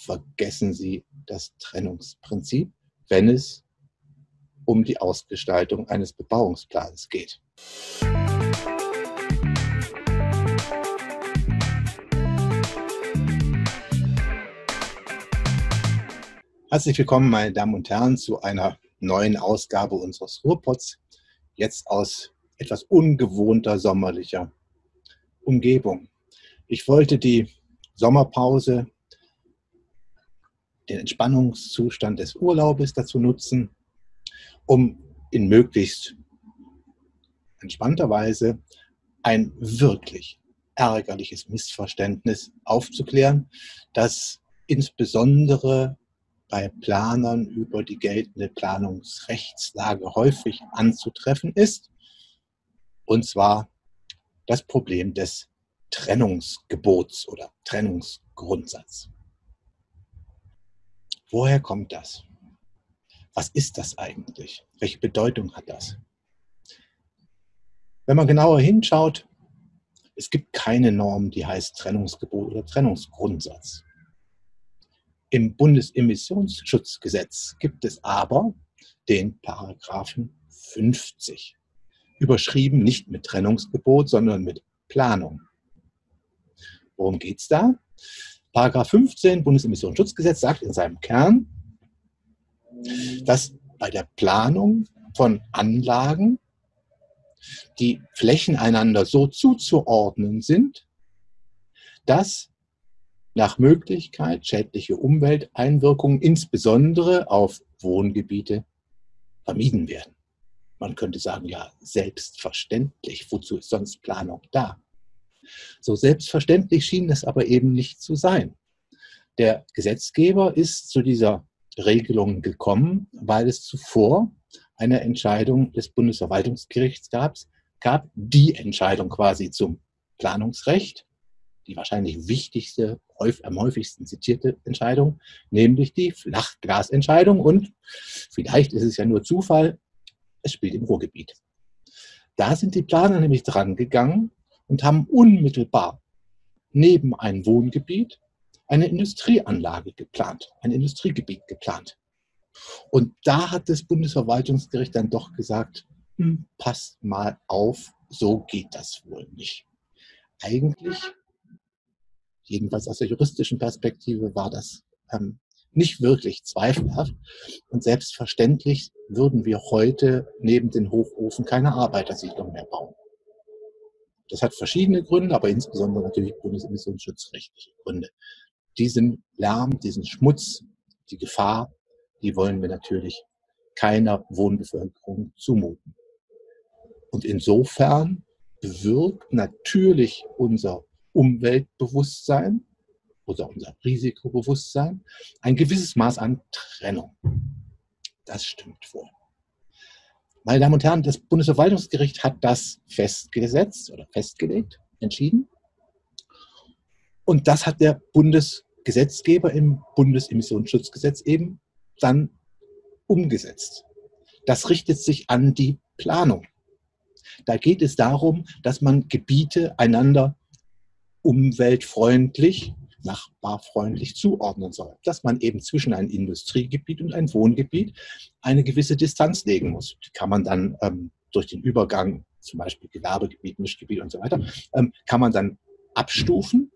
vergessen Sie das Trennungsprinzip, wenn es um die Ausgestaltung eines Bebauungsplans geht. Herzlich willkommen, meine Damen und Herren, zu einer neuen Ausgabe unseres Ruhrpots. Jetzt aus etwas ungewohnter sommerlicher Umgebung. Ich wollte die Sommerpause, den Entspannungszustand des Urlaubes dazu nutzen, um in möglichst entspannter Weise ein wirklich ärgerliches Missverständnis aufzuklären, das insbesondere bei Planern über die geltende Planungsrechtslage häufig anzutreffen ist, und zwar das Problem des Trennungsgebots oder Trennungsgrundsatz. Woher kommt das? Was ist das eigentlich? Welche Bedeutung hat das? Wenn man genauer hinschaut, es gibt keine Norm, die heißt Trennungsgebot oder Trennungsgrundsatz. Im Bundesemissionsschutzgesetz gibt es aber den Paragraphen 50, überschrieben nicht mit Trennungsgebot, sondern mit Planung. Worum geht es da? Paragraph 15 Bundesemissionsschutzgesetz sagt in seinem Kern, dass bei der Planung von Anlagen die Flächen einander so zuzuordnen sind, dass nach Möglichkeit schädliche Umwelteinwirkungen, insbesondere auf Wohngebiete, vermieden werden. Man könnte sagen, ja, selbstverständlich, wozu ist sonst Planung da? So selbstverständlich schien es aber eben nicht zu sein. Der Gesetzgeber ist zu dieser Regelung gekommen, weil es zuvor eine Entscheidung des Bundesverwaltungsgerichts gab, gab die Entscheidung quasi zum Planungsrecht, die wahrscheinlich wichtigste, am häufigsten zitierte Entscheidung, nämlich die Flachglasentscheidung. Und vielleicht ist es ja nur Zufall, es spielt im Ruhrgebiet. Da sind die Planer nämlich dran gegangen und haben unmittelbar neben ein Wohngebiet eine Industrieanlage geplant, ein Industriegebiet geplant. Und da hat das Bundesverwaltungsgericht dann doch gesagt, hm, passt mal auf, so geht das wohl nicht. Eigentlich, jedenfalls aus der juristischen Perspektive, war das ähm, nicht wirklich zweifelhaft. Und selbstverständlich würden wir heute neben den Hochofen keine Arbeitersiedlung mehr bauen. Das hat verschiedene Gründe, aber insbesondere natürlich bundesemissionsschutzrechtliche Gründe. Diesen Lärm, diesen Schmutz, die Gefahr, die wollen wir natürlich keiner Wohnbevölkerung zumuten. Und insofern bewirkt natürlich unser Umweltbewusstsein oder unser Risikobewusstsein ein gewisses Maß an Trennung. Das stimmt wohl. Meine Damen und Herren, das Bundesverwaltungsgericht hat das festgesetzt oder festgelegt, entschieden. Und das hat der Bundesgesetzgeber im Bundesemissionsschutzgesetz eben dann umgesetzt. Das richtet sich an die Planung. Da geht es darum, dass man Gebiete einander umweltfreundlich nachbarfreundlich zuordnen soll. Dass man eben zwischen ein Industriegebiet und ein Wohngebiet eine gewisse Distanz legen muss. Die kann man dann ähm, durch den Übergang, zum Beispiel Gewerbegebiet, Mischgebiet und so weiter, ähm, kann man dann abstufen.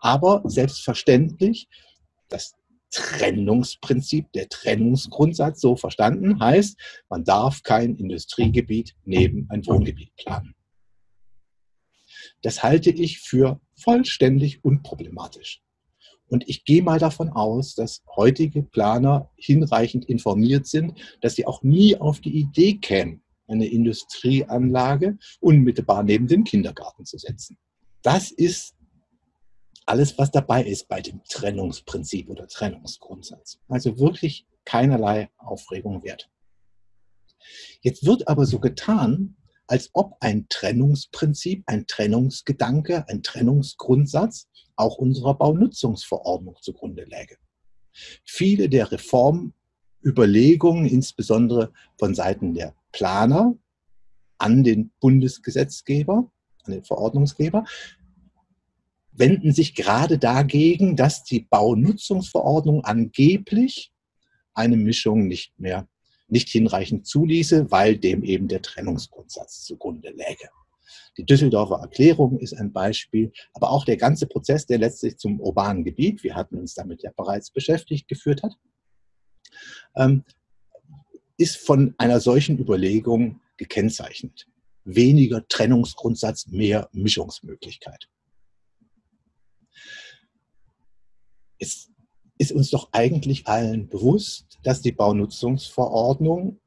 Aber selbstverständlich, das Trennungsprinzip, der Trennungsgrundsatz so verstanden heißt, man darf kein Industriegebiet neben ein Wohngebiet planen. Das halte ich für vollständig unproblematisch. Und ich gehe mal davon aus, dass heutige Planer hinreichend informiert sind, dass sie auch nie auf die Idee kämen, eine Industrieanlage unmittelbar neben den Kindergarten zu setzen. Das ist alles, was dabei ist bei dem Trennungsprinzip oder Trennungsgrundsatz. Also wirklich keinerlei Aufregung wert. Jetzt wird aber so getan, als ob ein Trennungsprinzip, ein Trennungsgedanke, ein Trennungsgrundsatz auch unserer Baunutzungsverordnung zugrunde läge. Viele der Reformüberlegungen, insbesondere von Seiten der Planer an den Bundesgesetzgeber, an den Verordnungsgeber, wenden sich gerade dagegen, dass die Baunutzungsverordnung angeblich eine Mischung nicht mehr, nicht hinreichend zuließe, weil dem eben der Trennungsgrundsatz zugrunde läge. Die Düsseldorfer Erklärung ist ein Beispiel, aber auch der ganze Prozess, der letztlich zum urbanen Gebiet, wir hatten uns damit ja bereits beschäftigt, geführt hat, ähm, ist von einer solchen Überlegung gekennzeichnet. Weniger Trennungsgrundsatz, mehr Mischungsmöglichkeit. Es ist uns doch eigentlich allen bewusst, dass die Baunutzungsverordnung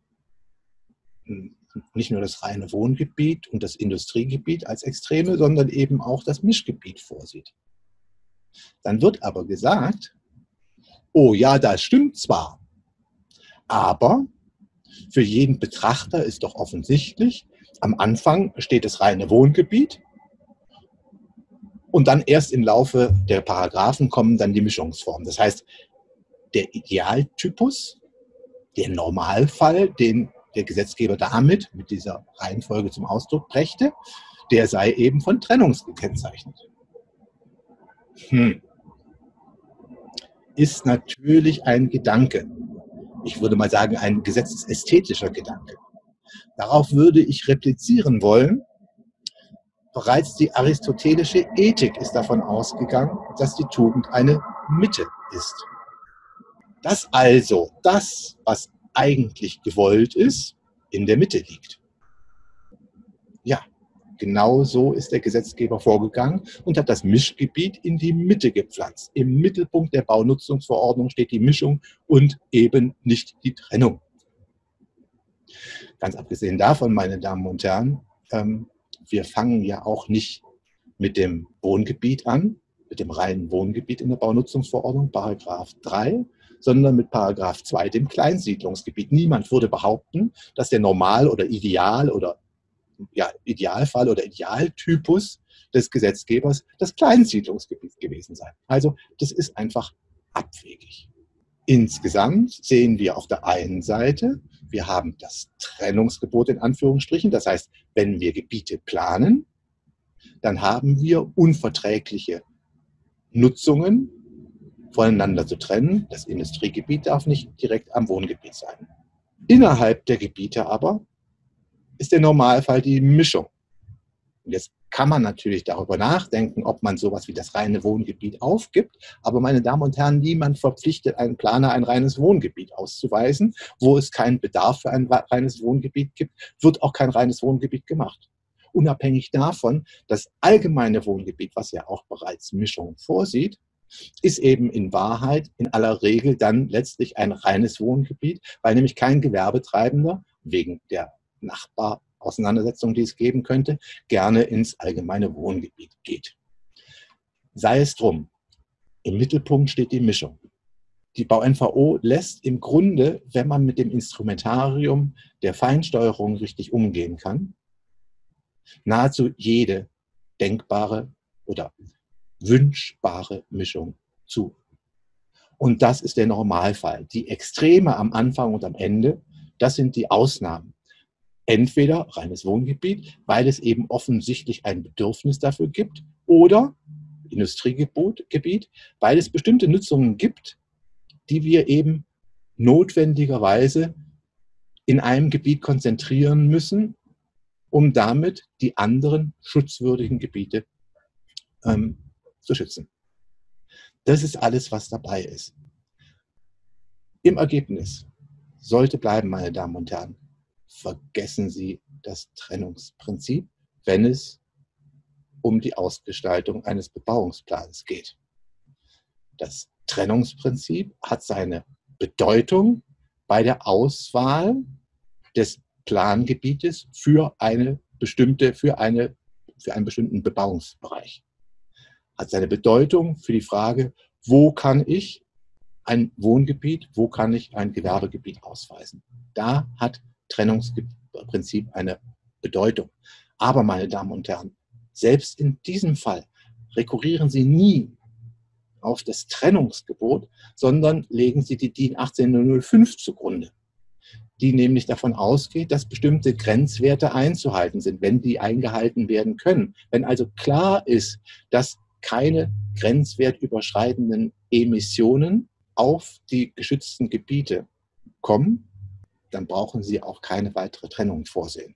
nicht nur das reine Wohngebiet und das Industriegebiet als Extreme, sondern eben auch das Mischgebiet vorsieht. Dann wird aber gesagt, oh ja, das stimmt zwar, aber für jeden Betrachter ist doch offensichtlich, am Anfang steht das reine Wohngebiet und dann erst im Laufe der Paragraphen kommen dann die Mischungsformen. Das heißt, der Idealtypus, der Normalfall, den der Gesetzgeber damit mit dieser Reihenfolge zum Ausdruck brächte, der sei eben von Trennung gekennzeichnet. Hm. Ist natürlich ein Gedanke. Ich würde mal sagen, ein gesetzesästhetischer Gedanke. Darauf würde ich replizieren wollen. Bereits die aristotelische Ethik ist davon ausgegangen, dass die Tugend eine Mitte ist. Dass also das, was eigentlich gewollt ist, in der Mitte liegt. Ja, genau so ist der Gesetzgeber vorgegangen und hat das Mischgebiet in die Mitte gepflanzt. Im Mittelpunkt der Baunutzungsverordnung steht die Mischung und eben nicht die Trennung. Ganz abgesehen davon, meine Damen und Herren, ähm, wir fangen ja auch nicht mit dem Wohngebiet an, mit dem reinen Wohngebiet in der Baunutzungsverordnung, Paragraph 3, sondern mit Paragraph 2, dem Kleinsiedlungsgebiet. Niemand würde behaupten, dass der Normal- oder Ideal- oder ja, Idealfall oder Idealtypus des Gesetzgebers das Kleinsiedlungsgebiet gewesen sei. Also das ist einfach abwegig. Insgesamt sehen wir auf der einen Seite, wir haben das Trennungsgebot in Anführungsstrichen. Das heißt, wenn wir Gebiete planen, dann haben wir unverträgliche Nutzungen voneinander zu trennen. Das Industriegebiet darf nicht direkt am Wohngebiet sein. Innerhalb der Gebiete aber ist der Normalfall die Mischung. Und jetzt kann man natürlich darüber nachdenken, ob man sowas wie das reine Wohngebiet aufgibt. Aber meine Damen und Herren, niemand verpflichtet einen Planer, ein reines Wohngebiet auszuweisen. Wo es keinen Bedarf für ein reines Wohngebiet gibt, wird auch kein reines Wohngebiet gemacht. Unabhängig davon, das allgemeine Wohngebiet, was ja auch bereits Mischung vorsieht, ist eben in Wahrheit in aller Regel dann letztlich ein reines Wohngebiet, weil nämlich kein Gewerbetreibender wegen der Nachbarauseinandersetzung, die es geben könnte, gerne ins allgemeine Wohngebiet geht. Sei es drum, im Mittelpunkt steht die Mischung. Die Bau-NVO lässt im Grunde, wenn man mit dem Instrumentarium der Feinsteuerung richtig umgehen kann, nahezu jede denkbare oder wünschbare Mischung zu. Und das ist der Normalfall. Die Extreme am Anfang und am Ende, das sind die Ausnahmen. Entweder reines Wohngebiet, weil es eben offensichtlich ein Bedürfnis dafür gibt, oder Industriegebiet, weil es bestimmte Nutzungen gibt, die wir eben notwendigerweise in einem Gebiet konzentrieren müssen, um damit die anderen schutzwürdigen Gebiete ähm, zu schützen. Das ist alles, was dabei ist. Im Ergebnis sollte bleiben, meine Damen und Herren, vergessen Sie das Trennungsprinzip, wenn es um die Ausgestaltung eines Bebauungsplans geht. Das Trennungsprinzip hat seine Bedeutung bei der Auswahl des Plangebietes für eine bestimmte, für eine, für einen bestimmten Bebauungsbereich hat seine Bedeutung für die Frage, wo kann ich ein Wohngebiet, wo kann ich ein Gewerbegebiet ausweisen. Da hat Trennungsprinzip eine Bedeutung. Aber, meine Damen und Herren, selbst in diesem Fall rekurrieren Sie nie auf das Trennungsgebot, sondern legen Sie die DIN 18005 zugrunde, die nämlich davon ausgeht, dass bestimmte Grenzwerte einzuhalten sind, wenn die eingehalten werden können. Wenn also klar ist, dass keine grenzwertüberschreitenden Emissionen auf die geschützten Gebiete kommen, dann brauchen Sie auch keine weitere Trennung vorsehen.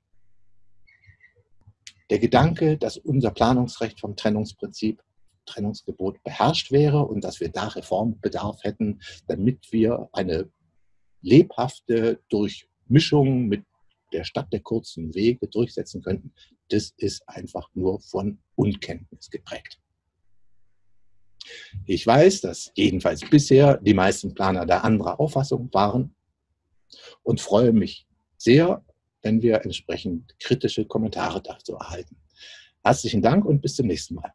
Der Gedanke, dass unser Planungsrecht vom Trennungsprinzip, Trennungsgebot beherrscht wäre und dass wir da Reformbedarf hätten, damit wir eine lebhafte Durchmischung mit der Stadt der kurzen Wege durchsetzen könnten, das ist einfach nur von Unkenntnis geprägt. Ich weiß, dass jedenfalls bisher die meisten Planer der anderer Auffassung waren und freue mich sehr, wenn wir entsprechend kritische Kommentare dazu erhalten. Herzlichen Dank und bis zum nächsten Mal.